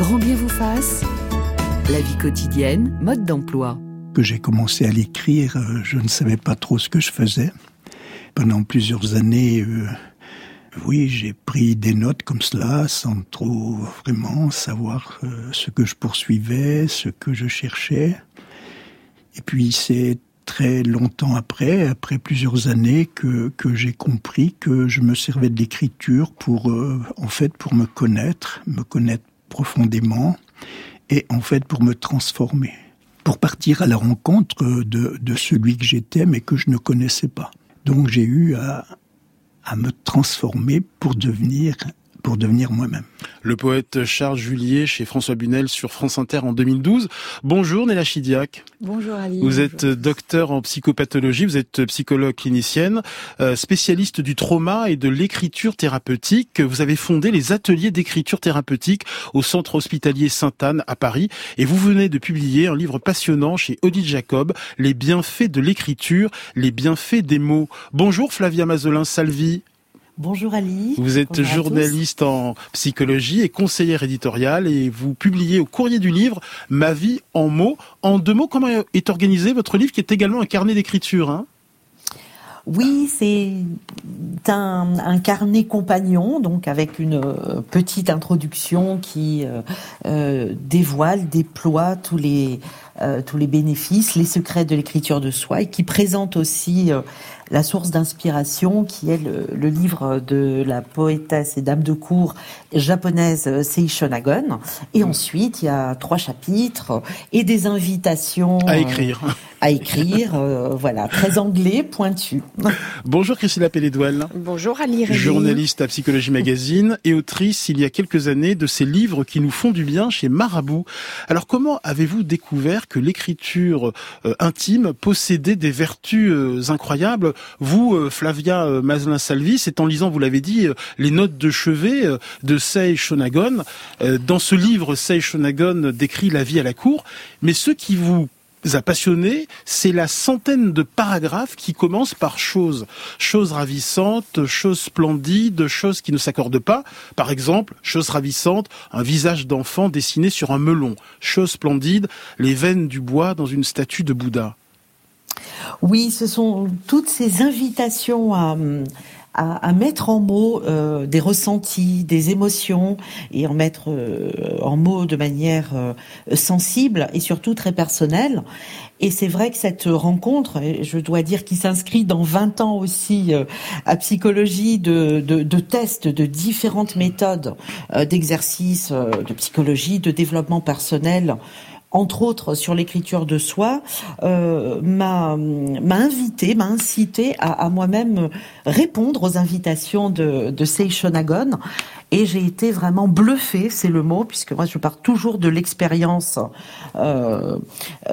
Grand bien vous fasse. La vie quotidienne, mode d'emploi. Que j'ai commencé à l'écrire, euh, je ne savais pas trop ce que je faisais. Pendant plusieurs années, euh, oui, j'ai pris des notes comme cela, sans trop vraiment savoir euh, ce que je poursuivais, ce que je cherchais. Et puis c'est très longtemps après, après plusieurs années, que, j'ai compris que je me servais de l'écriture pour, en fait, pour me connaître, me connaître profondément, et en fait pour me transformer, pour partir à la rencontre de, de celui que j'étais mais que je ne connaissais pas. Donc j'ai eu à, à me transformer pour devenir pour devenir moi-même. Le poète Charles Julier chez François Bunel sur France Inter en 2012. Bonjour Néla Chidiac. Bonjour Ali. Vous êtes docteur en psychopathologie, vous êtes psychologue clinicienne, euh, spécialiste du trauma et de l'écriture thérapeutique. Vous avez fondé les ateliers d'écriture thérapeutique au centre hospitalier Sainte-Anne à Paris et vous venez de publier un livre passionnant chez Odile Jacob, Les bienfaits de l'écriture, les bienfaits des mots. Bonjour Flavia Mazolin-Salvi. Bonjour Ali. Vous êtes journaliste en psychologie et conseillère éditoriale et vous publiez au courrier du livre Ma vie en mots. En deux mots, comment est organisé votre livre qui est également un carnet d'écriture hein? Oui, c'est un, carnet compagnon, donc avec une euh, petite introduction qui euh, euh, dévoile, déploie tous les tous les bénéfices, les secrets de l'écriture de soi, et qui présente aussi la source d'inspiration, qui est le, livre de la poétesse et dame de cour japonaise Seisho Nagon. Et ensuite, il y a trois chapitres et des invitations à écrire. à écrire, euh, voilà, très anglais, pointu. Bonjour Christina Pelledouel. Bonjour Ali Journaliste à Psychologie Magazine et autrice il y a quelques années de ces livres qui nous font du bien chez Marabout. Alors comment avez-vous découvert que l'écriture euh, intime possédait des vertus euh, incroyables vous, euh, Flavia Maslin-Salvi, c'est en lisant, vous l'avez dit, les notes de chevet de Sei Shonagon. Dans ce livre, Sei Shonagon décrit la vie à la cour, mais ce qui vous a c'est la centaine de paragraphes qui commencent par choses. Choses ravissantes, choses splendides, choses qui ne s'accordent pas. Par exemple, chose ravissante, un visage d'enfant dessiné sur un melon. Chose splendide, les veines du bois dans une statue de Bouddha. Oui, ce sont toutes ces invitations à, à, mettre en mots euh, des ressentis, des émotions et en mettre euh, en mots de manière euh, sensible et surtout très personnelle. Et c'est vrai que cette rencontre, je dois dire qu'il s'inscrit dans 20 ans aussi à psychologie de, de, de tests de différentes méthodes d'exercice, de psychologie, de développement personnel entre autres sur l'écriture de soi, euh, m'a invité, m'a incité à, à moi-même répondre aux invitations de, de Seishonagon. Et j'ai été vraiment bluffée, c'est le mot, puisque moi je pars toujours de l'expérience. Euh,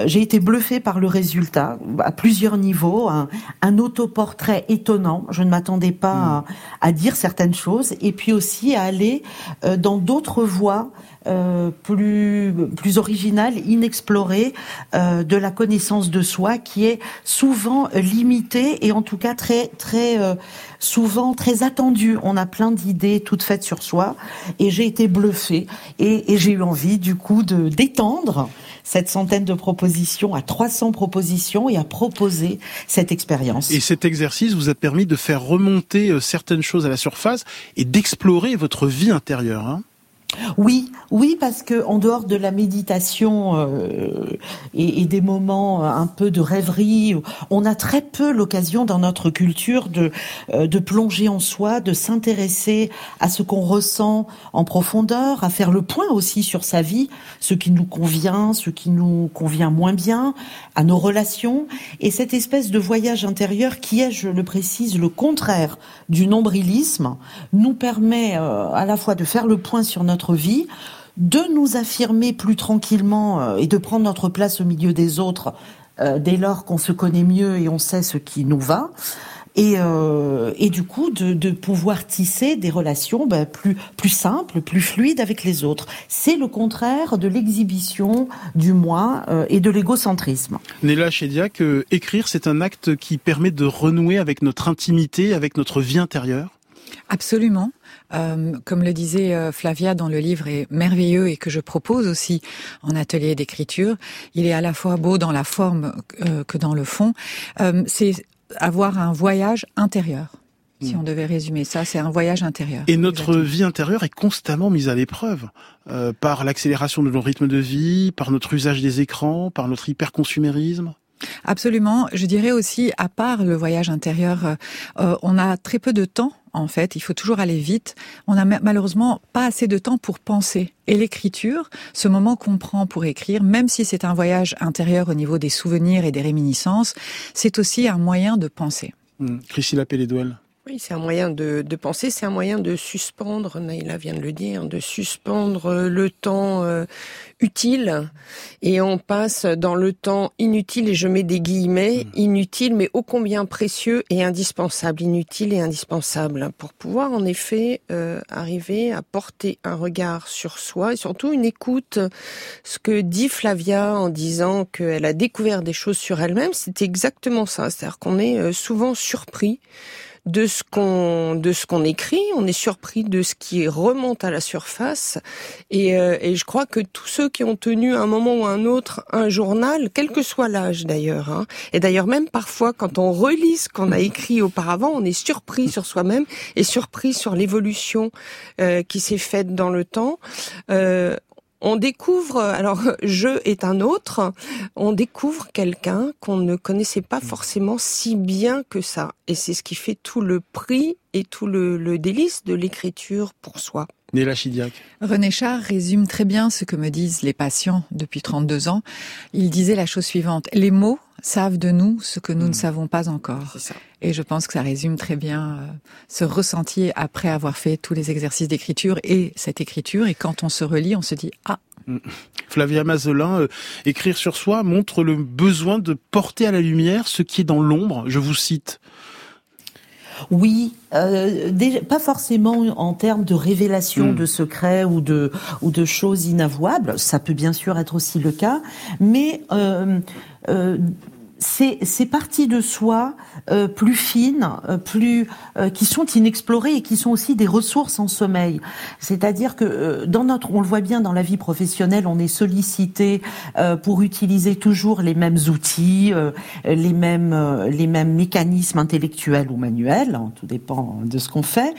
j'ai été bluffée par le résultat à plusieurs niveaux. Un, un autoportrait étonnant. Je ne m'attendais pas à, à, dire certaines choses, et puis aussi à aller euh, dans d'autres voies euh, plus plus originale, inexplorée euh, de la connaissance de soi, qui est souvent limitée et en tout cas très très euh, souvent très attendue. On a plein d'idées toutes faites sur soi, et j'ai été bluffée et, et j'ai eu envie du coup de d'étendre cette centaine de propositions à 300 propositions et à proposer cette expérience. Et cet exercice vous a permis de faire remonter certaines choses à la surface et d'explorer votre vie intérieure. Hein oui, oui, parce que en dehors de la méditation euh, et, et, des moments un peu de rêverie, on a très peu l'occasion dans notre culture de euh, de plonger en soi, de s'intéresser à ce qu'on ressent en profondeur, à faire le point aussi sur sa vie, ce qui nous convient, ce qui nous convient moins bien, à nos relations, et cette espèce de voyage intérieur qui est, je le précise, le contraire du nombrilisme, nous permet euh, à la fois de faire le point sur notre notre vie, de nous affirmer plus tranquillement euh, et de prendre notre place au milieu des autres euh, dès lors qu'on se connaît mieux et on sait ce qui nous va. Et, euh, et du coup de, de, pouvoir tisser des relations ben, plus plus simples, plus fluides avec les autres. C'est le contraire de l'exhibition du moi et de l'égocentrisme. Néla Chédiac, écrire c'est un acte qui permet de renouer avec notre intimité, avec notre vie intérieure? Absolument. Euh, comme le disait euh, Flavia dans le livre, est merveilleux et que je propose aussi en atelier d'écriture. Il est à la fois beau dans la forme euh, que dans le fond. c'est avoir un voyage intérieur. Si hmm. on devait résumer ça, c'est un voyage intérieur. Et notre vie intérieure est constamment mise à l'épreuve par l'accélération de nos rythmes de vie, par notre usage des écrans, par notre hyperconsumérisme. Absolument. Je dirais aussi, à part le voyage intérieur, euh, on a très peu de temps. En fait, il faut toujours aller vite. On n'a malheureusement pas assez de temps pour penser. Et l'écriture, ce moment qu'on prend pour écrire, même si c'est un voyage intérieur au niveau des souvenirs et des réminiscences, c'est aussi un moyen de penser. Mmh. Priscilla Pelledouel. Oui, c'est un moyen de, de penser, c'est un moyen de suspendre, Naïla vient de le dire, de suspendre le temps euh, utile et on passe dans le temps inutile, et je mets des guillemets, mmh. inutile mais ô combien précieux et indispensable, inutile et indispensable, pour pouvoir en effet euh, arriver à porter un regard sur soi et surtout une écoute. Ce que dit Flavia en disant qu'elle a découvert des choses sur elle-même, c'est exactement ça, c'est-à-dire qu'on est euh, souvent surpris de ce qu'on de ce qu'on écrit, on est surpris de ce qui remonte à la surface et, euh, et je crois que tous ceux qui ont tenu un moment ou un autre un journal, quel que soit l'âge d'ailleurs, hein, et d'ailleurs même parfois quand on relit ce qu'on a écrit auparavant, on est surpris sur soi-même et surpris sur l'évolution euh, qui s'est faite dans le temps. Euh, on découvre, alors je est un autre, on découvre quelqu'un qu'on ne connaissait pas forcément si bien que ça. Et c'est ce qui fait tout le prix et tout le, délice de l'écriture pour soi. Néla Chidiac. René Char résume très bien ce que me disent les patients depuis 32 ans. Il disait la chose suivante. Les mots savent de nous ce que nous ne hmm. savons pas encore. Et je pense que ça résume très bien euh, ce ressenti après avoir fait tous les exercices d'écriture et cette écriture. Et quand on se relit, on se dit ah. Hmm. Flavia Mazelin, euh, écrire sur soi montre le besoin de porter à la lumière ce qui est dans l'ombre. Je vous cite. Oui, euh, pas forcément en termes de révélation hmm. de secrets ou de ou de choses inavouables. Ça peut bien sûr être aussi le cas, mais euh, euh, c'est ces parties de soi euh, plus fines, euh, plus euh, qui sont inexplorées et qui sont aussi des ressources en sommeil. C'est-à-dire que dans notre, on le voit bien dans la vie professionnelle, on est sollicité pour utiliser toujours les mêmes outils, les mêmes les mêmes mécanismes intellectuels ou manuels, hein, tout dépend de ce qu'on fait.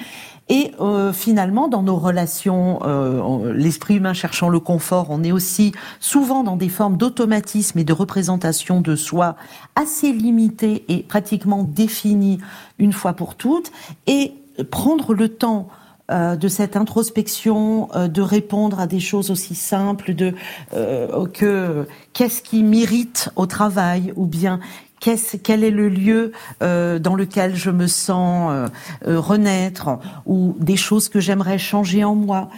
Et euh, finalement, dans nos relations, euh, l'esprit humain cherchant le confort, on est aussi souvent dans des formes d'automatisme et de représentation de soi assez limitées et pratiquement définies une fois pour toutes. Et prendre le temps euh, de cette introspection, de répondre à des choses aussi simples de que qu'est-ce qui m'irrite au travail ou bien quel est le lieu euh, dans lequel je me sens euh, euh, renaître ou des choses que j'aimerais changer en moi?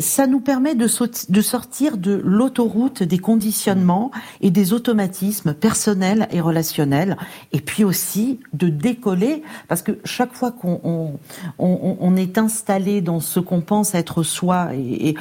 Ça nous permet de, sortir de l'autoroute des conditionnements et des automatismes personnels et relationnels, et puis aussi de décoller, parce que chaque fois qu'on on, on, on est installé dans ce qu'on pense être soi, et,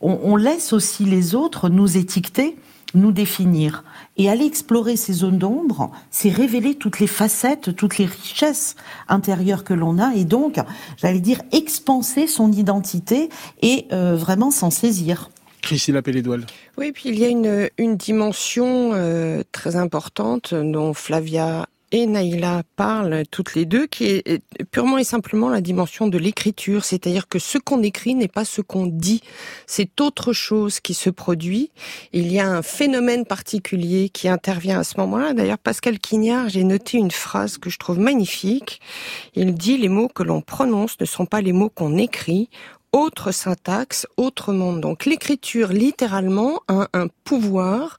on laisse aussi les autres nous étiqueter nous définir. Et aller explorer ces zones d'ombre, c'est révéler toutes les facettes, toutes les richesses intérieures que l'on a, et donc, j'allais dire, expanser son identité et euh, vraiment s'en saisir. Christine Appelé-Doual. Oui, puis il y a une, une dimension euh, très importante dont Flavia et Naïla parlent toutes les deux, qui est purement et simplement la dimension de l'écriture, c'est-à-dire que ce qu'on écrit n'est pas ce qu'on dit, c'est autre chose qui se produit. Il y a un phénomène particulier qui intervient à ce moment-là. D'ailleurs, Pascal Quignard, j'ai noté une phrase que je trouve magnifique. Il dit les mots que l'on prononce ne sont pas les mots qu'on écrit autre syntaxe, autre monde. Donc l'écriture, littéralement, a un pouvoir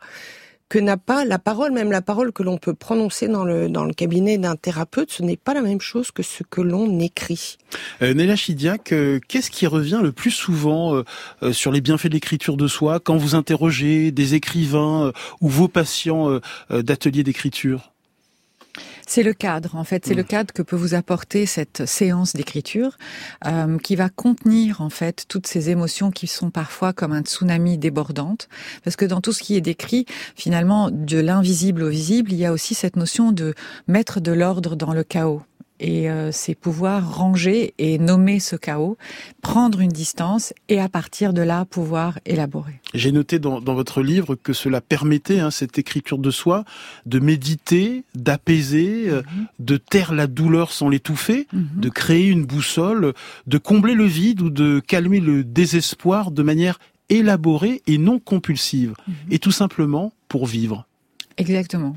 que n'a pas la parole, même la parole que l'on peut prononcer dans le, dans le cabinet d'un thérapeute, ce n'est pas la même chose que ce que l'on écrit. Euh, Néla Chidiac, euh, qu'est-ce qui revient le plus souvent euh, euh, sur les bienfaits de l'écriture de soi quand vous interrogez des écrivains ou vos patients d'ateliers d'écriture? C'est le cadre, en fait, c'est le mm. cadre que peut vous apporter cette séance d'écriture, euh, qui va contenir en fait toutes ces émotions qui sont parfois comme un tsunami débordante, parce que dans tout ce qui est décrit, finalement, de l'invisible au visible, il y a aussi cette notion de mettre de l'ordre dans le chaos et euh, c'est pouvoir ranger et nommer ce chaos, prendre une distance et à partir de là pouvoir élaborer. J'ai noté dans, dans, votre livre que cela permettait, hein, cette écriture de soi, de méditer, d'apaiser, euh, mhm. de taire la douleur sans l'étouffer, mhm. de créer une boussole, de combler le vide ou de calmer le désespoir de manière élaborée et non compulsive, mhm. et tout simplement pour vivre. Exactement.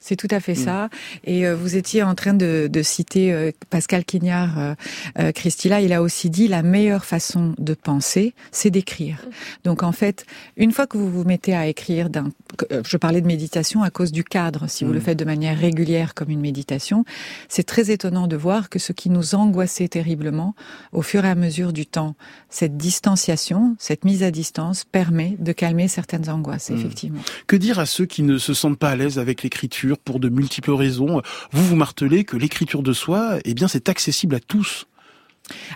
C'est tout à fait mm. ça. Et euh, vous étiez en train de, de citer euh, Pascal Quignard, euh, euh, Christila. Il a aussi dit la meilleure façon de penser, c'est d'écrire. Mm. Donc en fait, une fois que vous vous mettez à écrire, d'un, je parlais de méditation à cause du cadre. Si vous le mm. faites de manière régulière comme une méditation, c'est très étonnant de voir que ce qui nous angoissait terriblement, au fur et à mesure du temps, cette distanciation, cette mise à distance permet de calmer certaines angoisses. Effectivement. Que dire à ceux qui ne se sentent pas à l'aise avec l'écriture? Pour de multiples raisons. Vous vous martelez que l'écriture de soi, eh bien, c'est accessible à tous.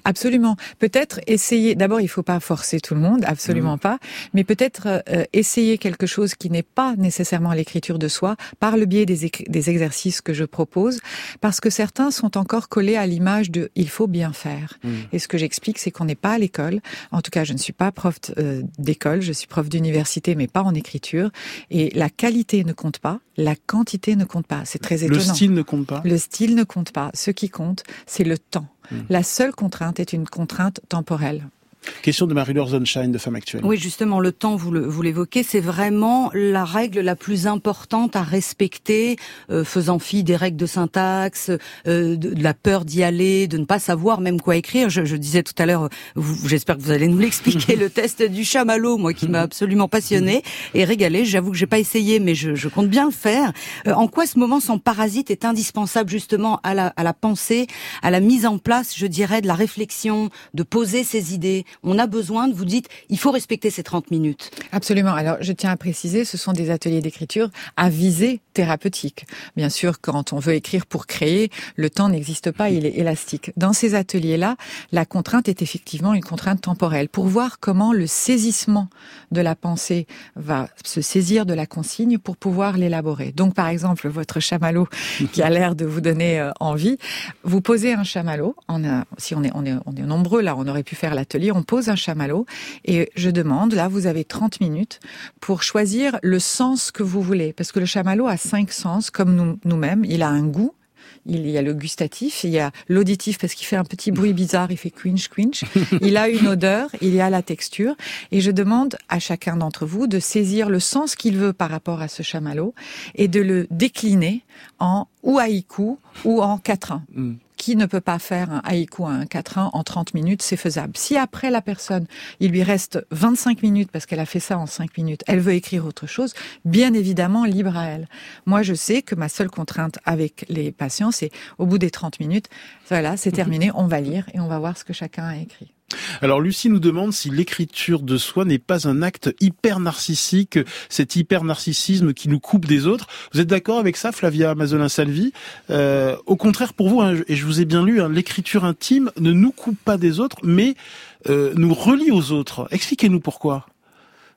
Absolument. Peut-être essayer. D'abord, il faut pas forcer tout le monde, absolument mmh. pas. Mais peut-être euh, essayer quelque chose qui n'est pas nécessairement l'écriture de soi par le biais des, des, exercices que je propose, parce que certains sont encore collés à l'image de il faut bien faire. Mmh. Et ce que j'explique, c'est qu'on n'est pas à l'école. En tout cas, je ne suis pas prof euh, d'école, je suis prof d'université, mais pas en écriture. Et la qualité ne compte pas, la quantité ne compte pas. C'est très étonnant. Le style ne compte pas. Le style ne compte pas. Ce qui compte, c'est le temps. La seule contrainte est une contrainte temporelle. Question de Marie-Laure Zonshine de Femme Actuelle. Oui, justement, le temps, vous l'évoquez, c'est vraiment la règle la plus importante à respecter, euh, faisant fi des règles de syntaxe, euh, de, la peur d'y aller, de ne pas savoir même quoi écrire. Je, je disais tout à l'heure, j'espère que vous allez nous l'expliquer, le test du chamallow, moi qui m'a absolument passionné et régalé. J'avoue que j'ai pas essayé, mais je, je, compte bien le faire. Euh, en quoi ce moment sans parasite est indispensable justement à la, à la pensée, à la mise en place, je dirais, de la réflexion, de poser ses idées on a besoin de, vous dites, il faut respecter ces 30 minutes. Absolument. Alors, je tiens à préciser, ce sont des ateliers d'écriture à visée thérapeutique. Bien sûr, quand on veut écrire pour créer, le temps n'existe pas, il est élastique. Dans ces ateliers-là, la contrainte est effectivement une contrainte temporelle pour voir comment le saisissement de la pensée va se saisir de la consigne pour pouvoir l'élaborer. Donc, par exemple, votre chamallow qui a l'air de vous donner euh, envie, vous posez un chamallow. On a, si on est, on est, on est nombreux là, on aurait pu faire l'atelier. On pose un chamallow et je demande, là, vous avez 30 minutes pour choisir le sens que vous voulez. Parce que le chamallow a cinq sens, comme nous, nous-mêmes. Il a un goût, il y a le gustatif, il y a l'auditif parce qu'il fait un petit bruit bizarre, il fait quinch quinch. Il a une odeur, il y a la texture. Et je demande à chacun d'entre vous de saisir le sens qu'il veut par rapport à ce chamallow et de le décliner en ou haïku ou en quatrain qui ne peut pas faire un haïku à un 4-1 en 30 minutes, c'est faisable. Si après la personne, il lui reste 25 minutes parce qu'elle a fait ça en 5 minutes, elle veut écrire autre chose, bien évidemment, libre à elle. Moi, je sais que ma seule contrainte avec les patients, c'est au bout des 30 minutes, voilà, c'est terminé, on va lire et on va voir ce que chacun a écrit. Alors Lucie nous demande si l'écriture de soi n'est pas un acte hyper narcissique, cet hyper narcissisme qui nous coupe des autres. Vous êtes d'accord avec ça, Flavia Mazolin Salvi euh, Au contraire pour vous, hein, et je vous ai bien lu, hein, l'écriture intime ne nous coupe pas des autres, mais euh, nous relie aux autres. Expliquez-nous pourquoi.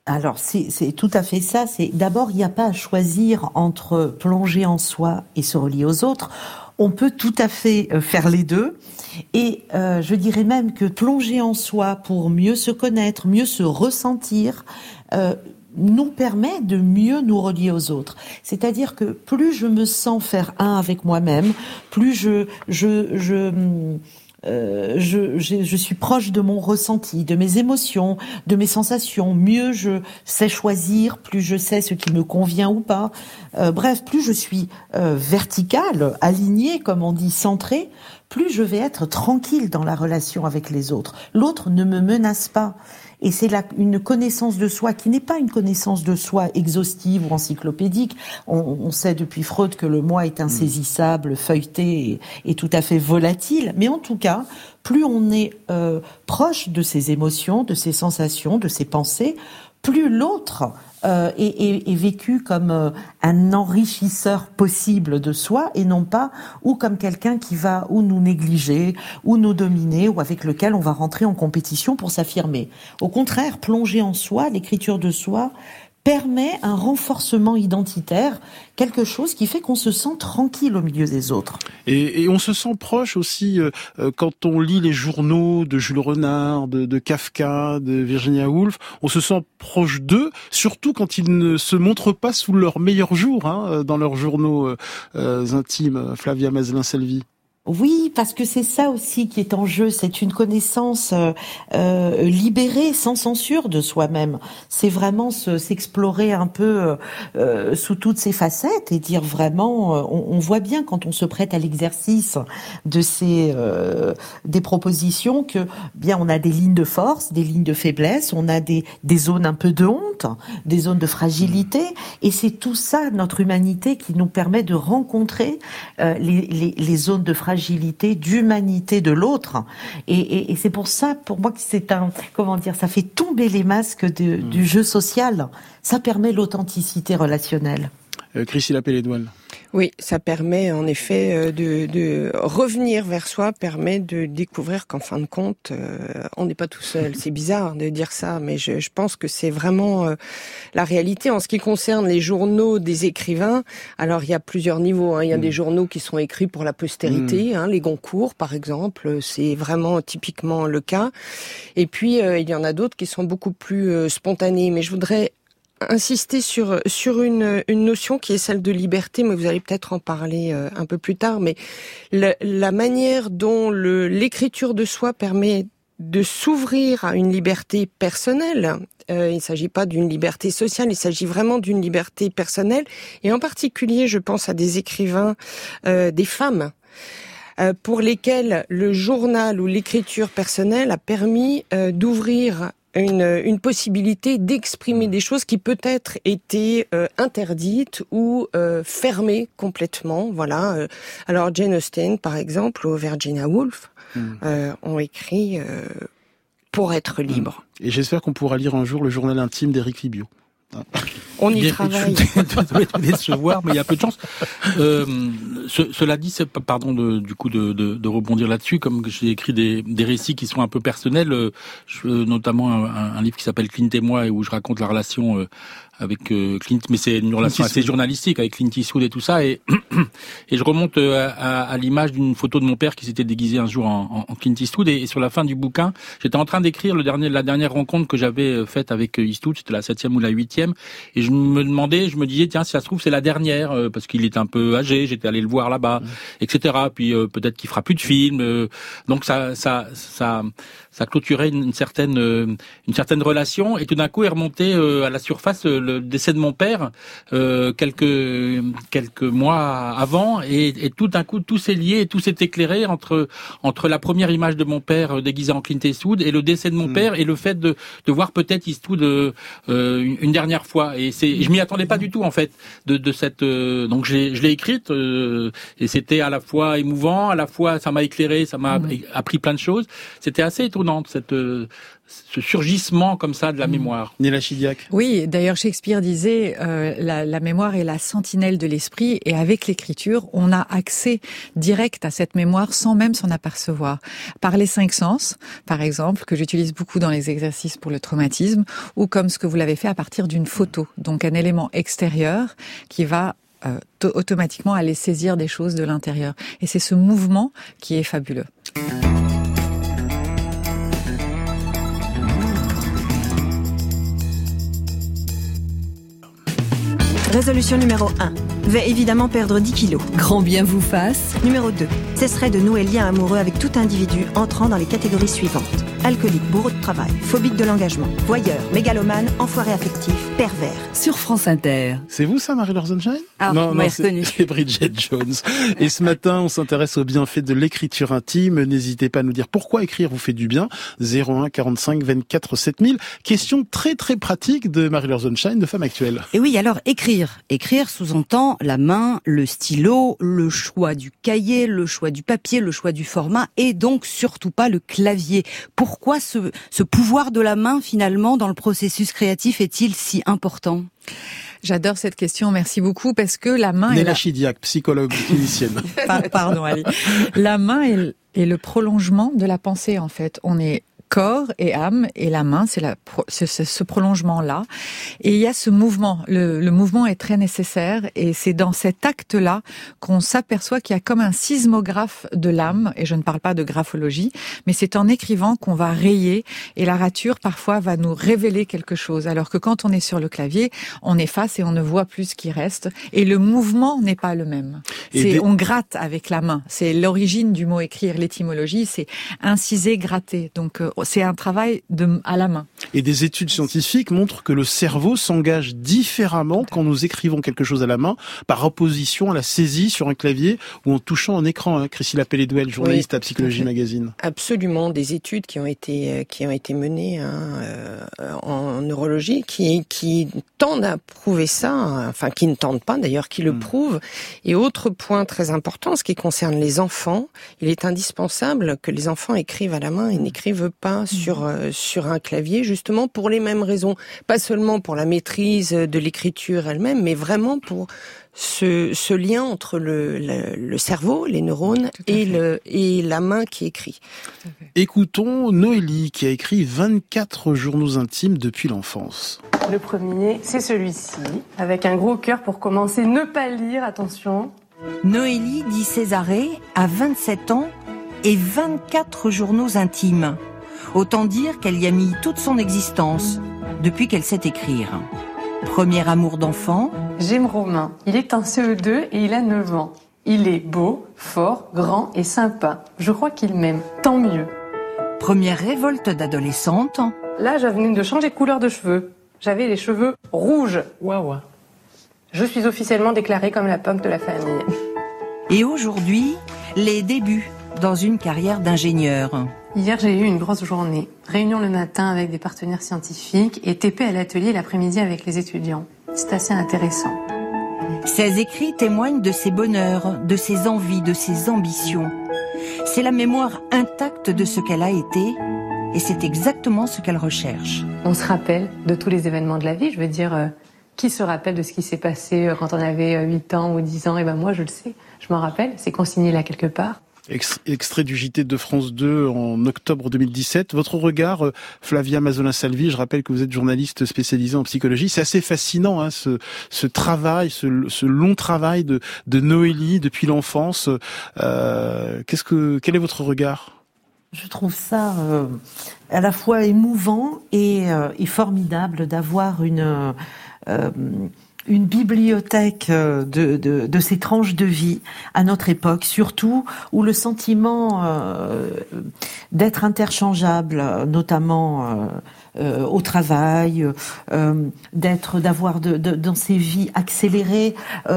Alors c'est tout à fait ça. C'est d'abord il n'y a pas à choisir entre plonger en soi et se relier aux autres. On peut tout à fait euh, faire les deux. Et euh, je dirais même que plonger en soi pour mieux se connaître, mieux se ressentir, euh, nous permet de mieux nous relier aux autres. C'est-à-dire que plus je me sens faire un avec moi-même, plus je, je, je euh, je, je, suis proche de mon ressenti, de mes émotions, de mes sensations. Mieux je sais choisir, plus je sais ce qui me convient ou pas. Euh, bref, plus je suis euh, verticale, alignée, comme on dit, centrée, plus je vais être tranquille dans la relation avec les autres. L'autre ne me menace pas. Et c'est une connaissance de soi qui n'est pas une connaissance de soi exhaustive ou encyclopédique. On, sait depuis Freud que le moi est insaisissable, feuilleté et, tout à fait volatile. Mais en tout cas, plus on est euh, proche de ses émotions, de ses sensations, de ses pensées, plus l'autre euh, est, vécu comme euh, un enrichisseur possible de soi et non pas ou comme quelqu'un qui va ou nous négliger ou nous dominer ou avec lequel on va rentrer en compétition pour s'affirmer. Au contraire, plonger en soi, l'écriture de soi permet un renforcement identitaire, quelque chose qui fait qu'on se sent tranquille au milieu des autres. Et, on se sent proche aussi euh, euh, quand on lit les journaux de Jules Renard, de, Kafka, de Virginia Woolf. On se sent proche d'eux, surtout quand ils ne se montrent pas sous leur meilleur jour hein, euh, dans leurs journaux intimes. Flavia Mazelin-Selvi. Oui, parce que c'est ça aussi qui est en jeu. C'est une connaissance euh, euh libérée, sans censure de soi-même. C'est vraiment s'explorer un peu euh, sous toutes ses facettes et dire vraiment. On, on, voit bien quand on se prête à l'exercice de ces des propositions que bien on a des lignes de force, des lignes de faiblesse, on a des des zones un peu de honte, des zones de fragilité, et c'est tout ça notre humanité qui nous permet de rencontrer les, les, les zones de fragilité fragilité, d'humanité de l'autre. Et, c'est pour ça, pour moi, que c'est un, comment dire, ça fait tomber les masques du mmh. jeu social. Ça permet l'authenticité relationnelle. Euh, Chrissy Lapelle-Édouard. Oui, ça permet en effet euh, de, de, revenir vers soi, permet de découvrir qu'en fin de compte, euh, on n'est pas tout seul. C'est bizarre de dire ça, mais je, je pense que c'est vraiment euh, la réalité. En ce qui concerne les journaux des écrivains, alors il y a plusieurs niveaux. Hein. Il y a des mm. journaux qui sont écrits pour la postérité, mm. hein, les Goncourt par exemple, c'est vraiment typiquement le cas. Et puis il y en a d'autres qui sont beaucoup plus spontanés. Mais je voudrais insister sur sur une, une notion qui est celle de liberté, mais vous allez peut-être en parler euh, un peu plus tard. Mais la, manière dont l'écriture de soi permet de s'ouvrir à une liberté personnelle. Euh, il ne s'agit pas d'une liberté sociale, il s'agit vraiment d'une liberté personnelle. Et en particulier, je pense à des écrivains, euh, des femmes pour lesquelles le journal ou l'écriture personnelle a permis d'ouvrir une, une possibilité d'exprimer des choses qui peut-être étaient euh, interdites ou euh, fermées complètement. Voilà. Euh, alors Jane Austen, par exemple, ou Virginia Woolf, euh, ont écrit pour être libre. Et j'espère qu'on pourra lire un jour le journal intime d'Éric Fibio. On y travaille. Je se voir, mais il y a peu de chance. Euh, cela dit, c'est pardon de, du coup de, de, de rebondir là-dessus, comme j'ai écrit des, des, récits qui sont un peu personnels, euh, je, notamment un, un, livre qui s'appelle Clint et moi, et où je raconte la relation euh, avec euh, Clint, mais c'est une relation assez journalistique avec Clint Eastwood et tout ça. Et, et je remonte euh, à, à, l'image d'une photo de mon père qui s'était déguisé un jour en, en Clint Eastwood. Et, sur la fin du bouquin, j'étais en train d'écrire le dernier, la dernière rencontre que j'avais euh, faite avec Eastwood, c'était la septième ou la huitième. Et je me demandais, je me disais, tiens, si ça se trouve, c'est la dernière, parce qu'il est un peu âgé, j'étais allé le voir là-bas, etc. Puis peut-être qu'il fera plus de films. donc ça, ça, ça, ça clôturait une, certaine, une certaine relation. Et tout d'un coup est remonté à la surface le décès de mon père euh, quelques quelques mois avant et, et tout d'un coup tout s'est lié tout s'est éclairé entre entre la première image de mon père euh, déguisé en Clint Eastwood et le décès de mon hmm. père et le fait de de voir peut-être Eastwood euh, une, une, dernière fois et c'est je m'y attendais pas du tout en fait de de cette euh, donc je l'ai écrite euh, et c'était à la fois émouvant à la fois ça m'a éclairé ça m'a hmm. appris plein de choses c'était assez étonnant cette ce surgissement comme ça de la mmh. mémoire. Néla Chidiac. Oui, d'ailleurs Shakespeare disait euh, la, la, mémoire est la sentinelle de l'esprit et avec l'écriture, on a accès direct à cette mémoire sans même s'en apercevoir. Par les cinq sens, par exemple, que j'utilise beaucoup dans les exercices pour le traumatisme, ou comme ce que vous l'avez fait à partir d'une photo, donc un élément extérieur qui va euh, automatiquement aller saisir des choses de l'intérieur. Et c'est ce mouvement qui est fabuleux. Résolution numéro 1. Va évidemment perdre 10 kilos. Grand bien vous fasse. Numéro 2. Cesserait de nouer lien amoureux avec tout individu entrant dans les catégories suivantes. Alcoolique, bourreau de travail, phobique de l'engagement, voyeur, mégalomane, enfoiré affectif, pervers. Sur France Inter. C'est vous ça, Marie-Laure Sunshine ah, Non, non, c'est Bridget Jones. Et ce matin, on s'intéresse aux bienfaits de l'écriture intime. N'hésitez pas à nous dire pourquoi écrire vous fait du bien. 01 45 24 7000. Question très très pratique de Marie-Laure Sunshine, de Femme Actuelle. Et oui, alors écrire. Écrire sous-entend la main, le stylo, le choix du cahier, le choix du papier, le choix du format et donc surtout pas le clavier. Pourquoi ce, ce pouvoir de la main finalement dans le processus créatif est-il si important? J'adore cette question, merci beaucoup, parce que la main... Néla Chidiac, psychologue clinicienne. Pardon, Ali. La main est, est le prolongement de la pensée, en fait. On est corps et âme et la main, c'est ce prolongement-là. Et il y a ce mouvement. Le, le mouvement est très nécessaire et c'est dans cet acte-là qu'on s'aperçoit qu'il y a comme un sismographe de l'âme. Et je ne parle pas de graphologie, mais c'est en écrivant qu'on va rayer et la rature parfois va nous révéler quelque chose. Alors que quand on est sur le clavier, on efface et on ne voit plus ce qui reste. Et le mouvement n'est pas le même. C'est on gratte avec la main. C'est l'origine du mot écrire. L'étymologie, c'est inciser, gratter. Donc euh, c'est un travail de, à la main. Et des études scientifiques montrent que le cerveau s'engage différemment quand nous écrivons quelque chose à la main par opposition à la saisie sur un clavier ou en touchant un écran. Hein. Pelledouel, journaliste à Psychologie Magazine. Absolument, des études qui ont été euh, qui ont été menées hein, euh, en neurologie qui qui tendent à prouver ça, enfin qui ne tendent pas d'ailleurs, qui le hmm. prouvent. Et autre point très important, ce qui concerne les enfants, il est indispensable que les enfants écrivent à la main et n'écrivent pas sur euh, sur un clavier, justement pour les mêmes raisons, pas seulement pour la maîtrise de l'écriture elle-même, mais vraiment pour ce, ce lien entre le, le, cerveau, les neurones et, le, et la main qui écrit. Écoutons Noélie qui a écrit 24 journaux intimes depuis l'enfance. Le premier, c'est celui-ci, avec un gros cœur pour commencer. Ne pas lire, attention. Noélie dit Césarée a 27 ans et 24 journaux intimes. Autant dire qu'elle y a mis toute son existence depuis qu'elle sait écrire. Premier amour d'enfant. J'aime Romain. Il est en CE2 et il a 9 ans. Il est beau, fort, grand et sympa. Je crois qu'il m'aime. Tant mieux. Première révolte d'adolescente. Là, je venais de changer de couleur de cheveux. J'avais les cheveux rouges. Waouh. Je suis officiellement déclarée comme la punk de la famille. Et aujourd'hui, les débuts dans une carrière d'ingénieur. Hier, j'ai eu une grosse journée. Réunion le matin avec des partenaires scientifiques et TP à l'atelier l'après-midi avec les étudiants. C'est assez intéressant. Ces écrits témoignent de ses bonheurs, de ses envies, de ses ambitions. C'est la mémoire intacte de ce qu'elle a été et c'est exactement ce qu'elle recherche. On se rappelle de tous les événements de la vie, je veux dire, euh, qui se rappelle de ce qui s'est passé euh, quand on avait 8 euh, ans ou 10 ans Et eh ben moi, je le sais, je m'en rappelle, c'est consigné là quelque part. Extrait du JT de France 2 en octobre 2017. Votre regard, euh, Flavia Mazolin-Salvi, je rappelle que vous êtes journaliste spécialisée en psychologie. C'est assez fascinant, hein, ce, travail, ce, long travail de, de Noélie depuis l'enfance. Euh, qu'est-ce que, quel est votre regard? Je trouve ça euh, à la fois émouvant et, euh, et formidable d'avoir une une bibliothèque euh, de, ces tranches de vie à notre époque, surtout où le sentiment euh, d'être interchangeable, notamment euh, au travail, d'être, d'avoir dans ces vies accélérées,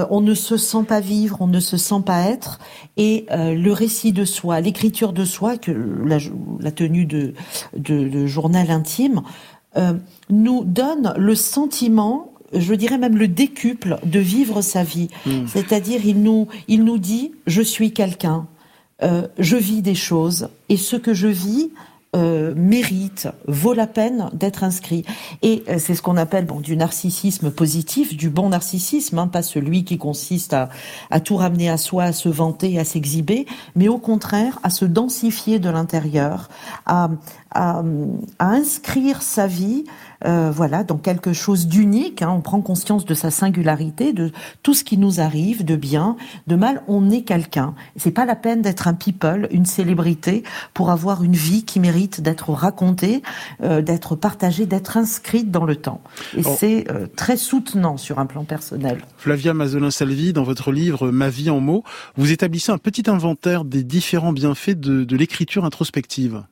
on ne se sent pas vivre, on ne se sent pas être, et le récit de soi, l'écriture de soi, que la, tenue de, de journal intime, nous donne le sentiment je dirais même le décuple de vivre sa vie. Hmm. C'est-à-dire, il nous, il nous dit, je suis quelqu'un, euh, je vis des choses, et ce que je vis euh, mérite, vaut la peine d'être inscrit. Et euh, c'est ce qu'on appelle bon, du narcissisme positif, du bon narcissisme, hein, pas celui qui consiste à, à tout ramener à soi, à se vanter, à s'exhiber, mais au contraire à se densifier de l'intérieur, à, à, à inscrire sa vie euh, voilà, dans quelque chose d'unique. Hein. on prend conscience de sa singularité, de tout ce qui nous arrive, de bien, de mal. On est quelqu'un. C'est pas la peine d'être un people, une célébrité, pour avoir une vie qui mérite d'être racontée, euh, d'être partagée, d'être inscrite dans le temps. Et oh. c'est euh, très soutenant sur un plan personnel. Flavia Mazolin-Salvi, dans votre livre Ma vie en mots, vous établissez un petit inventaire des différents bienfaits de l'écriture introspective.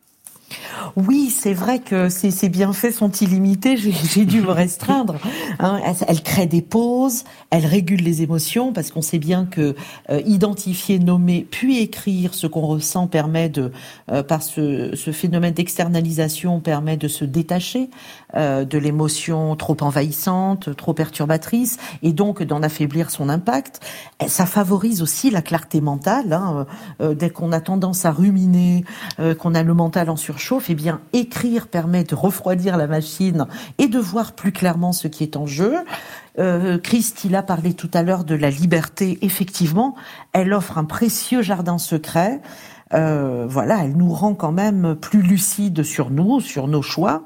Oui, c'est vrai que ces, bienfaits sont illimités. J'ai dû me restreindre. Hein. Elle, crée des pauses, elle régule les émotions parce qu'on sait bien que euh, identifier, nommer, puis écrire ce qu'on ressent permet de, euh, par ce, phénomène d'externalisation, permet de se détacher euh, de l'émotion trop envahissante, trop perturbatrice, et donc d'en affaiblir son impact. Ça favorise aussi la clarté mentale. Hein. dès qu'on a tendance à ruminer, qu'on a le mental en surchauffe, eh bien, écrire permet de refroidir la machine et de voir plus clairement ce qui est en jeu. Euh, Christ, parlé tout à l'heure de la liberté. Effectivement, elle offre un précieux jardin secret. Euh, voilà, elle nous rend quand même plus lucides sur nous, sur nos choix,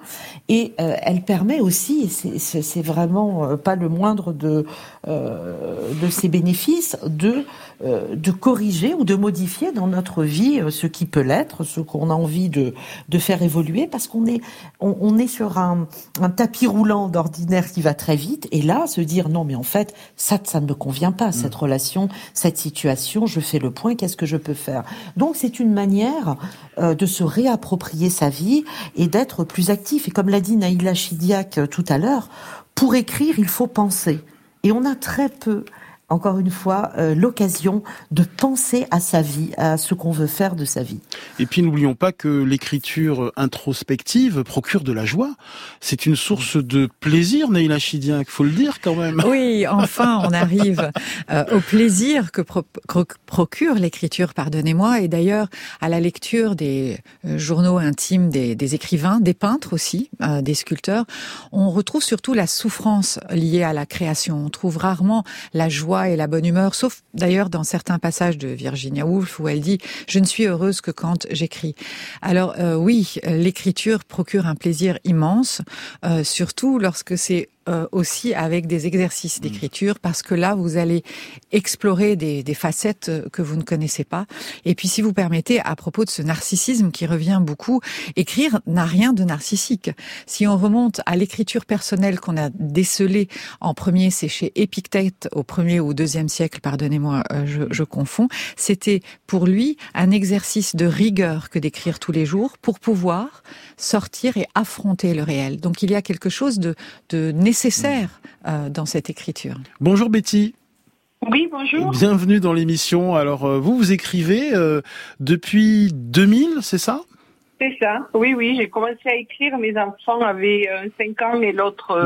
et euh, elle permet aussi, c'est vraiment euh, pas le moindre de de ses bénéfices, de de corriger ou de modifier dans notre vie ce qui peut l'être, ce qu'on a envie de de faire évoluer, parce qu'on est on, on, est sur un, un tapis roulant d'ordinaire qui va très vite, et là se dire non mais en fait ça ça ne me convient pas cette mmh. relation, cette situation, je fais le point, qu'est-ce que je peux faire? Donc c'est une manière euh, de se réapproprier sa vie et d'être plus actif. Et comme l'a dit Naïla Chidiac euh, tout à l'heure, pour écrire, il faut penser. Et on a très peu encore une fois, euh, l'occasion de penser à sa vie, à ce qu'on veut faire de sa vie. Et puis n'oublions pas que l'écriture introspective procure de la joie. C'est une source de plaisir, Neila Chidiac, faut le dire quand même. Oui, enfin, on arrive euh, au plaisir que procure l'écriture, pardonnez-moi, et d'ailleurs à la lecture des euh, journaux intimes des, des, écrivains, des peintres aussi, des sculpteurs, on retrouve surtout la souffrance liée à la création. On trouve rarement la joie et la bonne humeur, sauf d'ailleurs dans certains passages de Virginia Woolf où elle dit ⁇ Je ne suis heureuse que quand j'écris ⁇ Alors euh, oui, l'écriture procure un plaisir immense, euh, surtout lorsque c'est euh, aussi avec des exercices d'écriture parce que là vous allez explorer des, des, facettes que vous ne connaissez pas. Et puis si vous permettez, à propos de ce narcissisme qui revient beaucoup, écrire n'a rien de narcissique. Si on remonte à l'écriture personnelle qu'on a décelée en premier, c'est chez Épictète au premier ou deuxième siècle, pardonnez-moi, euh, je, je confonds, c'était pour lui un exercice de rigueur que d'écrire tous les jours pour pouvoir sortir et affronter le réel. Donc il y a quelque chose de, de nécessaire nécessaire euh, dans cette écriture. Bonjour Betty. Oui, bonjour. Bienvenue dans l'émission. Alors, euh, vous, vous écrivez euh, depuis 2000, c'est ça? C'est ça. Oui, oui, j'ai commencé à écrire. Mes enfants avaient 5 ans et l'autre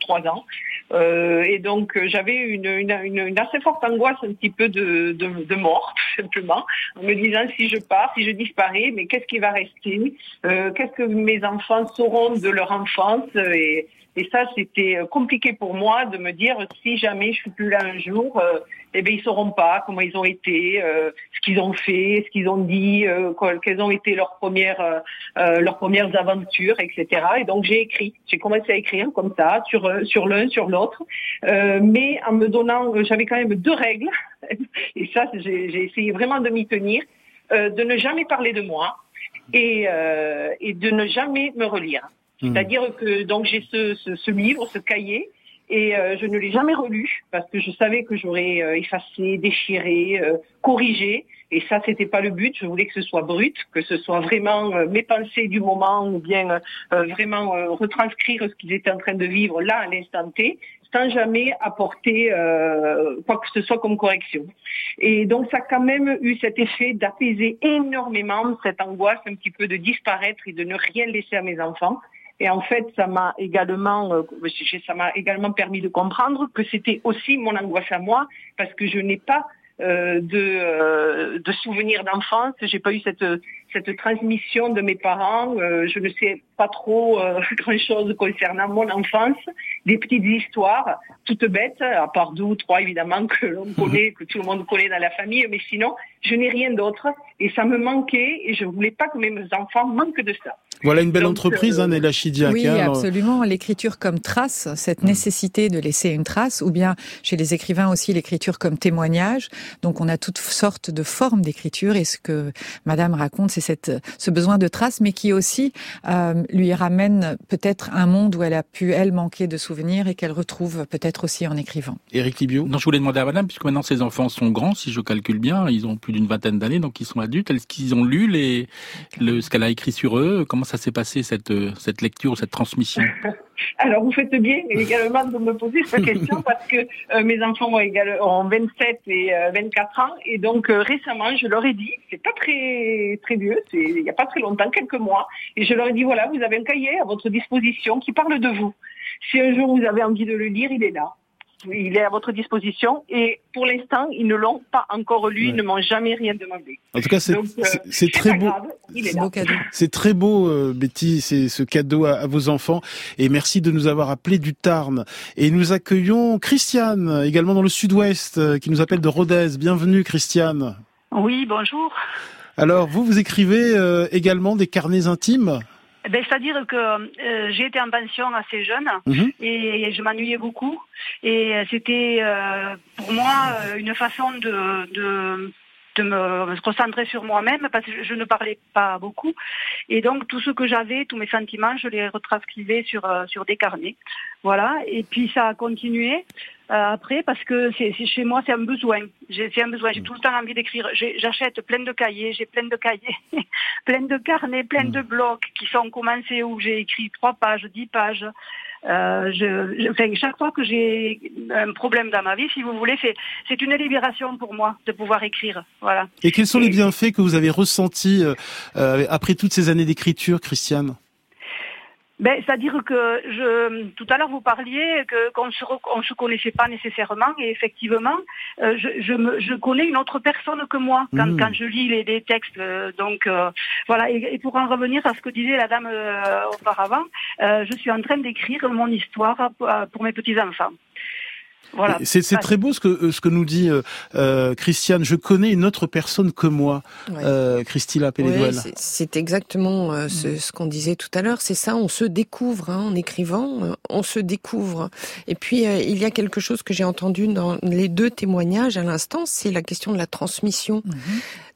3 mhm. ans. Euh, et donc j'avais une, une, une, assez forte angoisse un petit peu de, de, de, mort, tout simplement, en me disant si je pars, si je disparais, mais qu'est-ce qui va rester? Euh, Qu'est-ce que mes enfants sauront de leur enfance? Et, et ça, c'était euh, compliqué pour moi de me dire si jamais je suis plus là un jour, euh, eh bien ils sauront pas comment ils ont été, euh, ce qu'ils ont fait, ce qu'ils ont dit, euh, quelles ont été leurs premières leurs premières aventures, etc. Et donc j'ai écrit, j'ai commencé à écrire comme ça sur sur l'un, sur l'autre, mais en me donnant, j'avais quand même deux règles, et ça j'ai essayé vraiment de m'y tenir, de ne jamais parler de moi et et de ne jamais me relire. Hmm. C'est-à-dire que donc j'ai ce, ce, ce, livre, ce cahier, et euh, je ne l'ai jamais relu parce que je savais que j'aurais euh, effacé, déchiré, euh, corrigé. Et ça, c'était pas le but. Je voulais que ce soit brut, que ce soit vraiment mes pensées du moment ou bien vraiment retranscrire ce qu'ils étaient en train de vivre là à l'instant T, sans jamais apporter quoi que ce soit comme correction. Et donc, ça a quand même eu cet effet d'apaiser énormément cette angoisse un petit peu de disparaître et de ne rien laisser à mes enfants. Et en fait, ça m'a également, euh, ça m'a également permis de comprendre que c'était aussi mon angoisse à moi, parce que je n'ai pas euh, de, euh, de souvenirs d'enfance. J'ai pas eu cette cette transmission de mes parents. Euh, je ne sais pas trop euh, grand chose concernant mon enfance. Des petites histoires toutes bêtes, à part deux ou trois évidemment que l'on connaît, que tout le monde connaît dans la famille, mais sinon je n'ai rien d'autre et ça me manquait et je voulais pas que mes enfants manquent de ça. Voilà une belle entreprise, euh, hein, Nella Chidiac. Oui, absolument. L'écriture comme trace, cette mm. nécessité de laisser une trace, ou bien chez les écrivains aussi l'écriture comme témoignage. Donc on a toutes sortes de formes d'écriture et ce que Madame raconte, c'est cette, ce besoin de trace, mais qui aussi euh, lui ramène peut-être un monde où elle a pu elle manquer de souvenirs et qu'elle retrouve peut-être aussi en écrivant. Éric Libio. Non, je voulais demander à Madame, puisque maintenant ses enfants sont grands, si je calcule bien, ils ont plus d'une vingtaine d'années, donc ils sont adultes. Est-ce qu'ils ont lu les, le, ce qu'elle a écrit sur eux? Comment ça s'est passé cette, euh, cette lecture, cette transmission? Alors, vous faites bien également de me poser cette question parce que euh, mes enfants ont, ont 27 et 24 euh, ans et donc récemment, je leur ai dit, c'est pas très très vieux, c'est il n'y a pas très longtemps, quelques mois, et je leur ai dit voilà, vous avez un cahier à votre disposition qui parle de vous. Si un jour vous avez envie de le lire, il est là il est à votre disposition et pour l'instant, ils ne l'ont pas encore lu, ils ne m'ont jamais rien demandé. En tout cas, c'est euh, très beau. C'est très beau, euh, Betty, c'est ce cadeau à, vos enfants et merci de nous avoir appelé du Tarn. Et nous accueillons Christiane, également dans le Sud-Ouest, euh, qui nous appelle de Rodez. Bienvenue, Christiane. Oui, bonjour. Alors, vous, vous écrivez euh, également des carnets intimes ben, C'est-à-dire que euh, j'ai été en pension assez jeune Mhm. et je m'ennuyais beaucoup. Et c'était euh, pour moi euh, une façon de, de, de me concentrer sur moi-même parce que je ne parlais pas beaucoup. Et donc tout ce que j'avais, tous mes sentiments, je les retranscrivais sur, sur des carnets. Voilà. Et puis ça a continué. Euh, après, parce que c'est chez moi, c'est un besoin. J'ai c'est un besoin. J'ai tout le temps envie d'écrire. J'achète plein de cahiers, j'ai plein de cahiers, plein de carnets, plein de blocs qui sont commencés où j'ai écrit trois pages, dix pages. Euh, je, je- enfin, chaque fois que j'ai un problème dans ma vie, si vous voulez, c'est c'est une libération pour moi de pouvoir écrire. Voilà. Et quels sont les bienfaits que vous avez ressentis euh, euh, après toutes ces années d'écriture, Christiane? Ben, c'est-à-dire que je, tout à l'heure vous parliez qu'on se re- on se connaissait pas nécessairement et effectivement euh, je, je, me, je connais une autre personne que moi quand, Mhm. quand je lis les, les textes euh, donc euh, voilà et, et pour en revenir à ce que disait la dame auparavant je suis en train d'écrire mon histoire pour, pour mes petits enfants voilà C'est c'est très beau ce que euh, ce que nous dit euh, euh, Christiane. Je connais une autre personne que moi, Ouais. euh, Ouais, c'est- c'est exactement euh, ce, ce qu'on disait tout à l'heure. C'est ça, on se découvre hein, en écrivant, on se découvre. Et puis il y a quelque chose que j'ai entendu dans les deux témoignages à l'instant, c'est la question de la transmission.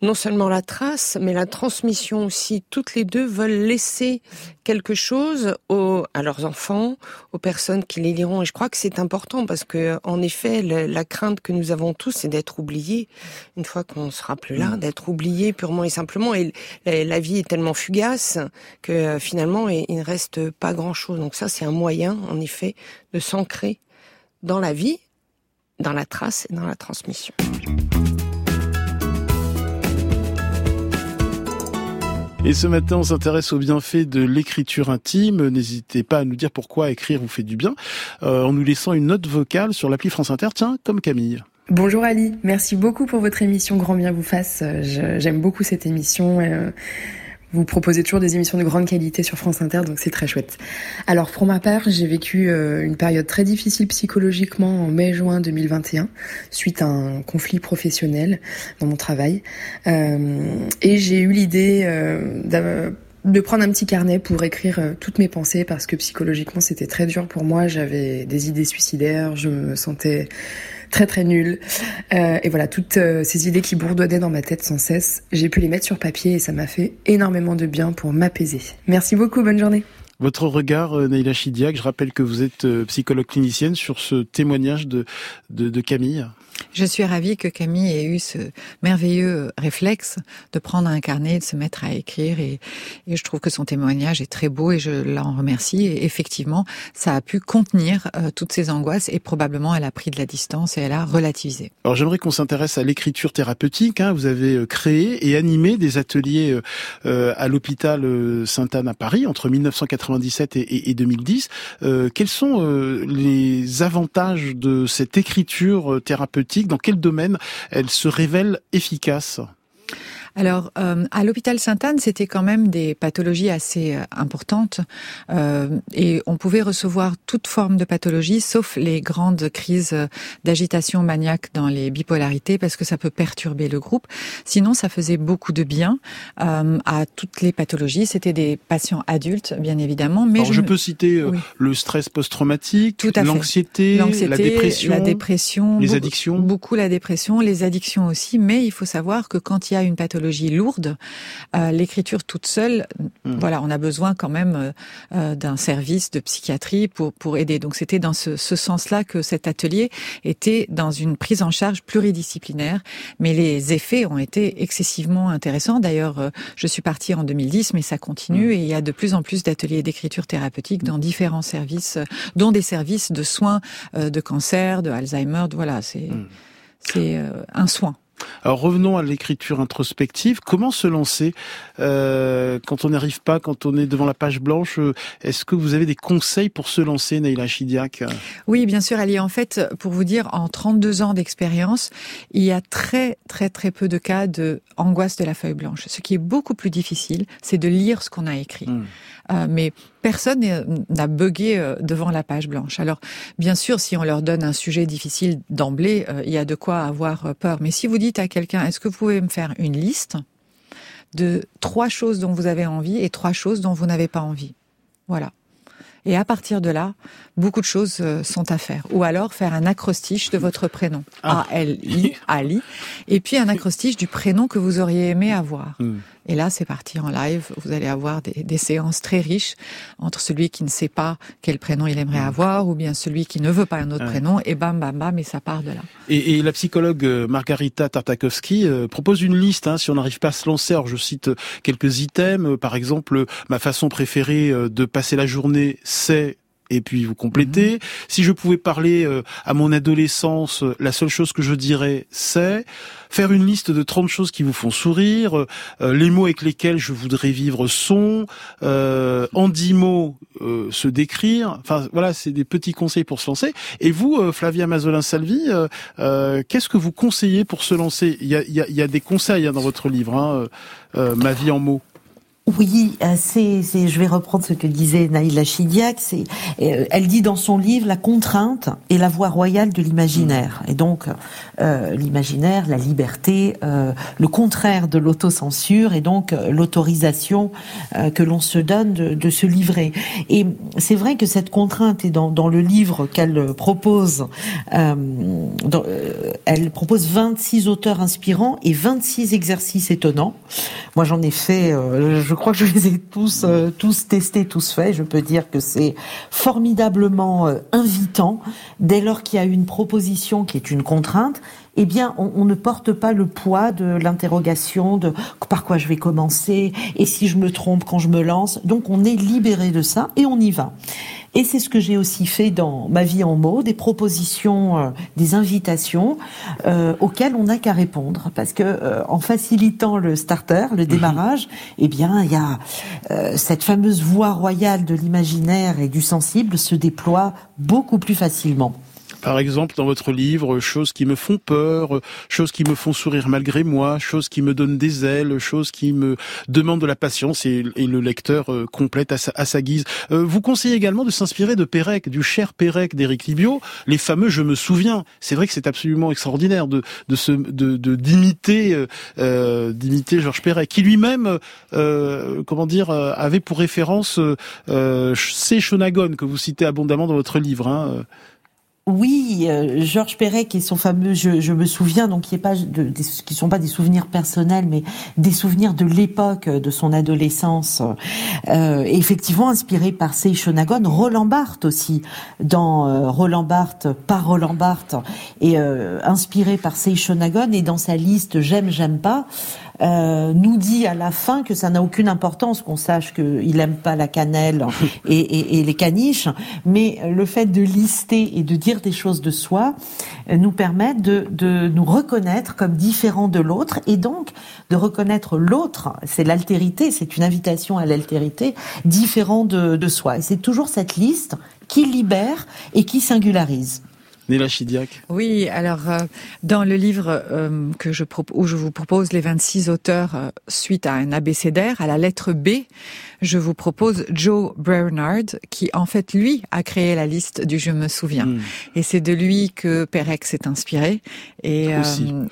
Non seulement la trace, mais la transmission aussi. Toutes les deux veulent laisser quelque chose aux, à leurs enfants, aux personnes qui les liront. Et je crois que c'est important parce que, en effet, la crainte que nous avons tous, c'est d'être oubliés. Une fois qu'on sera plus là, d'être oubliés purement et simplement. Et la, la vie est tellement fugace que euh, finalement, il il ne reste pas grand-chose. Donc ça, c'est un moyen, en effet, de s'ancrer dans la vie, dans la trace et dans la transmission. Et ce matin, on s'intéresse aux bienfaits de l'écriture intime. N'hésitez pas à nous dire pourquoi écrire vous fait du bien, euh, en nous laissant une note vocale sur l'appli France Inter. Tiens, comme Camille. Bonjour Ali, merci beaucoup pour votre émission Grand Bien vous fasse. Euh, J'aime beaucoup cette émission. euh, Vous proposez toujours des émissions de grande qualité sur France Inter, donc c'est très chouette. Alors pour ma part, j'ai vécu euh, une période très difficile psychologiquement en mai-juin 2021, suite à un conflit professionnel dans mon travail. Euh, et j'ai eu l'idée euh, de prendre un petit carnet pour écrire toutes mes pensées parce que psychologiquement c'était très dur pour moi. J'avais des idées suicidaires, je me sentais très très nulle. Euh, et voilà, toutes euh, ces idées qui bourdonnaient dans ma tête sans cesse, j'ai pu les mettre sur papier et ça m'a fait énormément de bien pour m'apaiser. Merci beaucoup, bonne journée. Votre regard, euh, Naïla Chidiac, je rappelle que vous êtes psychologue clinicienne sur ce témoignage de, de Camille. Je suis ravie que Camille ait eu ce merveilleux réflexe de prendre un carnet, de se mettre à écrire et, et je trouve que son témoignage est très beau et je l'en remercie. Et effectivement, ça a pu contenir euh, toutes ces angoisses et probablement elle a pris de la distance et elle a relativisé. Alors j'aimerais qu'on s'intéresse à l'écriture thérapeutique. hein. Vous avez euh, créé et animé des ateliers euh, à l'hôpital Sainte-Anne à Paris entre 1997 et, et- et 2010. Euh, quels sont les avantages de cette écriture euh, Dans quel domaine elle se révèle efficace? Alors, euh, à l'hôpital Sainte-Anne, c'était quand même des pathologies assez euh, importantes euh, et on pouvait recevoir toute forme de pathologie, sauf les grandes crises d'agitation maniaque dans les bipolarités, parce que ça peut perturber le groupe. Sinon, ça faisait beaucoup de bien euh, à toutes les pathologies. C'était des patients adultes, bien évidemment, mais Alors, je peux citer euh, Oui. le stress post-traumatique, l'anxiété, L'anxiété, la dépression, la dépression, les beaucoup- addictions. Beaucoup la dépression, les addictions aussi, mais il faut savoir que quand il y a une pathologie lourde, euh, l'écriture toute seule, Hmm. voilà, on a besoin quand même euh, euh, d'un service de psychiatrie pour pour aider. Donc c'était dans ce, ce sens-là que cet atelier était dans une prise en charge pluridisciplinaire, mais les effets ont été excessivement intéressants. D'ailleurs, je suis partie en 2010, mais ça continue et il y a de plus en plus d'ateliers d'écriture thérapeutique dans différents services, dont des services de soins de cancer, de Alzheimer. de- Voilà, c'est c'est euh, un soin. Alors revenons à l'écriture introspective. Comment se lancer euh, quand on n'arrive pas, quand on est devant la page blanche euh, Est-ce que vous avez des conseils pour se lancer, Naïla Chidiac? Oui, bien sûr, Ali. En fait, pour vous dire, en 32 ans d'expérience, il y a très, très, très peu de cas de angoisse de la feuille blanche. Ce qui est beaucoup plus difficile, c'est de lire ce qu'on a écrit. Euh, mais personne n'a bugué euh, devant la page blanche. Alors, bien sûr, si on leur donne un sujet difficile d'emblée, euh, il y a de quoi avoir peur. Mais si vous dites à quelqu'un, est-ce que vous pouvez me faire une liste de trois choses dont vous avez envie et trois choses dont vous n'avez pas envie? Voilà. Et à partir de là, beaucoup de choses sont à faire. Ou alors faire un acrostiche de votre prénom. Ah. A-L-I, Ali. Et puis un acrostiche du prénom que vous auriez aimé avoir. Hmm. Et là, c'est parti en live. Vous allez avoir des, des, séances très riches entre celui qui ne sait pas quel prénom il aimerait avoir ou bien celui qui ne veut pas un autre Ouais. prénom. Et bam, bam, bam, et ça part de là. Et, et la psychologue euh, Margarita Tartakovsky euh, propose une liste, hein, si on n'arrive pas à se lancer. Alors je cite euh, quelques items, par exemple, ma façon préférée de passer la journée, c'est et puis vous complétez. Si je pouvais parler euh, à mon adolescence, euh, la seule chose que je dirais, c'est faire une liste de 30 choses qui vous font sourire, euh, euh, les mots avec lesquels je voudrais vivre sont, euh, en 10 mots, euh, se décrire. Enfin voilà, c'est des petits conseils pour se lancer. Et vous, euh, Flavia Mazolin-Salvi, qu'est-ce que vous conseillez pour se lancer? Il y, a, y a, y a des conseils hein, dans votre livre, hein, Ma vie en mots. Oui, euh, c'est, je vais reprendre ce que disait Naïla Chidiac. Euh, elle dit dans son livre la contrainte est la voie royale de l'imaginaire. Et donc, euh, l'imaginaire, la liberté, le contraire de l'autocensure et donc l'autorisation que l'on se donne de, se livrer. Et c'est vrai que cette contrainte est dans, le livre qu'elle propose. Elle propose 26 auteurs inspirants et 26 exercices étonnants. Moi, j'en ai fait. Je crois que je les ai tous euh, tous testés, tous faits. Je peux dire que c'est formidablement euh, invitant dès lors qu'il y a une proposition qui est une contrainte. Eh bien, on, on ne porte pas le poids de l'interrogation de par quoi je vais commencer? et si je me trompe quand je me lance? Donc, on est libéré de ça et on y va. Et c'est ce que j'ai aussi fait dans ma vie en mots, des propositions, euh, des invitations euh, auxquelles on n'a qu'à répondre, parce que euh, en facilitant le starter, le démarrage, eh bien, il y a euh, cette fameuse voie royale de l'imaginaire et du sensible se déploie beaucoup plus facilement. Par exemple, dans votre livre, choses qui me font peur, choses qui me font sourire malgré moi, choses qui me donnent des ailes, choses qui me demandent de la patience et, le lecteur euh, complète à sa, guise. Euh, vous conseillez également de s'inspirer de Pérec, du cher Pérec d'Éric Libio, les fameux Je me souviens. C'est vrai que c'est absolument extraordinaire de de d'imiter euh, euh, d'imiter Georges Perec, qui lui-même euh, comment dire euh, avait pour référence euh, euh, C. Shonagon que vous citez abondamment dans votre livre. Hein, euh. Oui, euh, Georges Perec et son fameux je, me souviens, donc qui est pas de, qui sont pas des souvenirs personnels, mais des souvenirs de l'époque de son adolescence. Euh, effectivement inspiré par Seishonagon, Roland Barthes aussi, dans euh, Roland Barthes par Roland Barthes, et euh, inspiré par Seishonagon et dans sa liste j'aime j'aime pas. Euh, nous dit à la fin que ça n'a aucune importance qu'on sache qu'il aime pas la cannelle et, et, et les caniches, mais le fait de lister et de dire des choses de soi euh, nous permet de, de nous reconnaître comme différents de l'autre et donc de reconnaître l'autre, c'est l'altérité, c'est une invitation à l'altérité, différent de, de soi. Et c'est toujours cette liste qui libère et qui singularise. Néla Chidiac. Oui, alors euh, dans le livre euh, que je où je vous propose les 26 auteurs euh, suite à un abécédaire, à la lettre B, je vous propose Joe Bernard qui en fait lui a créé la liste du je me souviens Hmm. et c'est de lui que Perec s'est inspiré et euh,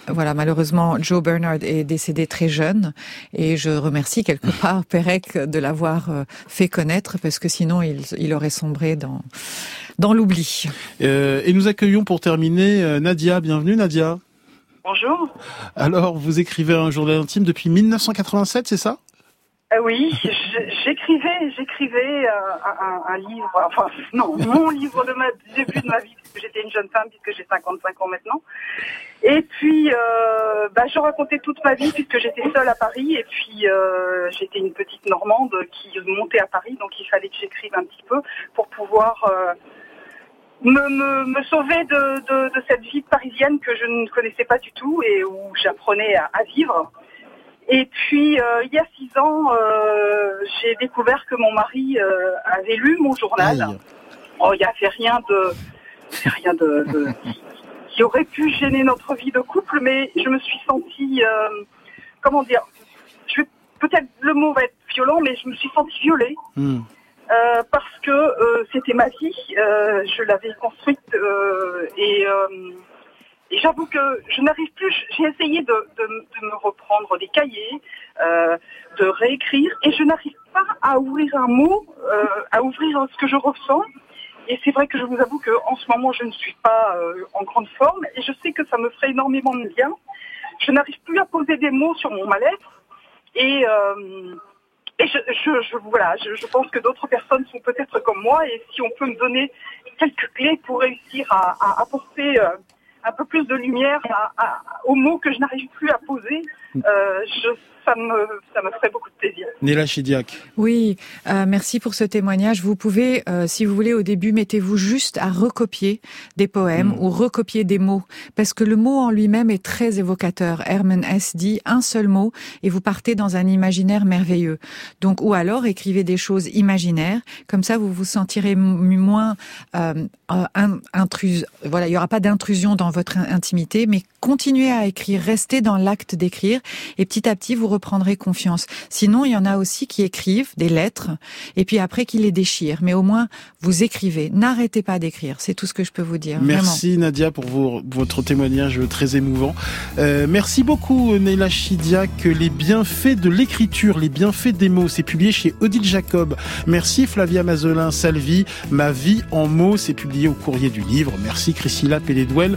voilà malheureusement Joe Bernard est décédé très jeune et je remercie quelque part Perec de l'avoir fait connaître parce que sinon il, il aurait sombré dans dans l'oubli. Euh, et nous accueillons pour terminer euh, Nadia. Bienvenue Nadia. Bonjour. Alors, vous écrivez un journal intime depuis 1987, c'est ça? Euh, oui, j'écrivais, j'écrivais euh, un, un livre, enfin non, mon livre de ma du début de ma vie, puisque j'étais une jeune femme, puisque j'ai 55 ans maintenant. Et puis, euh, bah, je racontais toute ma vie, puisque j'étais seule à Paris, et puis euh, j'étais une petite Normande qui montait à Paris, donc il fallait que j'écrive un petit peu pour pouvoir euh, me, me, me sauver de, de, de cette vie parisienne que je ne connaissais pas du tout et où j'apprenais à, à vivre. Et puis, euh, il y a six ans, euh, j'ai découvert que mon mari euh, avait lu mon journal. Aïe. Oh, il n'y avait rien de, rien de, de- qui aurait pu gêner notre vie de couple, mais je me suis sentie, comment dire, peut-être le mot va être violent, mais je me suis sentie violée. Hmm. Euh, parce que euh, c'était ma vie, euh, je l'avais construite euh, et, euh, et j'avoue que je n'arrive plus. J'ai essayé de, de, de me reprendre des cahiers, de réécrire, et je n'arrive pas à ouvrir un mot, à ouvrir ce que je ressens. Et c'est vrai que je vous avoue qu'en ce moment, je ne suis pas en grande forme, et je sais que ça me ferait énormément de bien. Je n'arrive plus à poser des mots sur mon mal-être, et je, voilà, je, pense que d'autres personnes sont peut-être comme moi, et si on peut me donner quelques clés pour réussir à, apporter euh, un peu plus de lumière aux mots que je n'arrive plus à poser, je ça me, ça me ferait beaucoup de plaisir. Néla Chidiac. Oui, euh, merci pour ce témoignage. Vous pouvez, euh, si vous voulez, au début, mettez-vous juste à recopier des poèmes mmh. ou recopier des mots, parce que le mot en lui-même est très évocateur. Herman S. dit un seul mot et vous partez dans un imaginaire merveilleux. Donc, ou alors écrivez des choses imaginaires, comme ça vous vous sentirez moins euh, intrus. Voilà, il y aura pas d'intrusion dans votre intimité, mais continuez à écrire, restez dans l'acte d'écrire, et petit à petit vous reprendrez confiance. Sinon, il y en a aussi qui écrivent des lettres et puis après qui les déchirent. Mais au moins, vous écrivez. N'arrêtez pas d'écrire. C'est tout ce que je peux vous dire. Merci Nadia pour vos, votre témoignage très émouvant. Euh, merci beaucoup Neila que Les bienfaits de l'écriture, les bienfaits des mots, c'est publié chez Odile Jacob. Merci Flavia Mazelin Salvi. Ma vie en mots, c'est publié au courrier du livre. Merci Christila Pelledouel.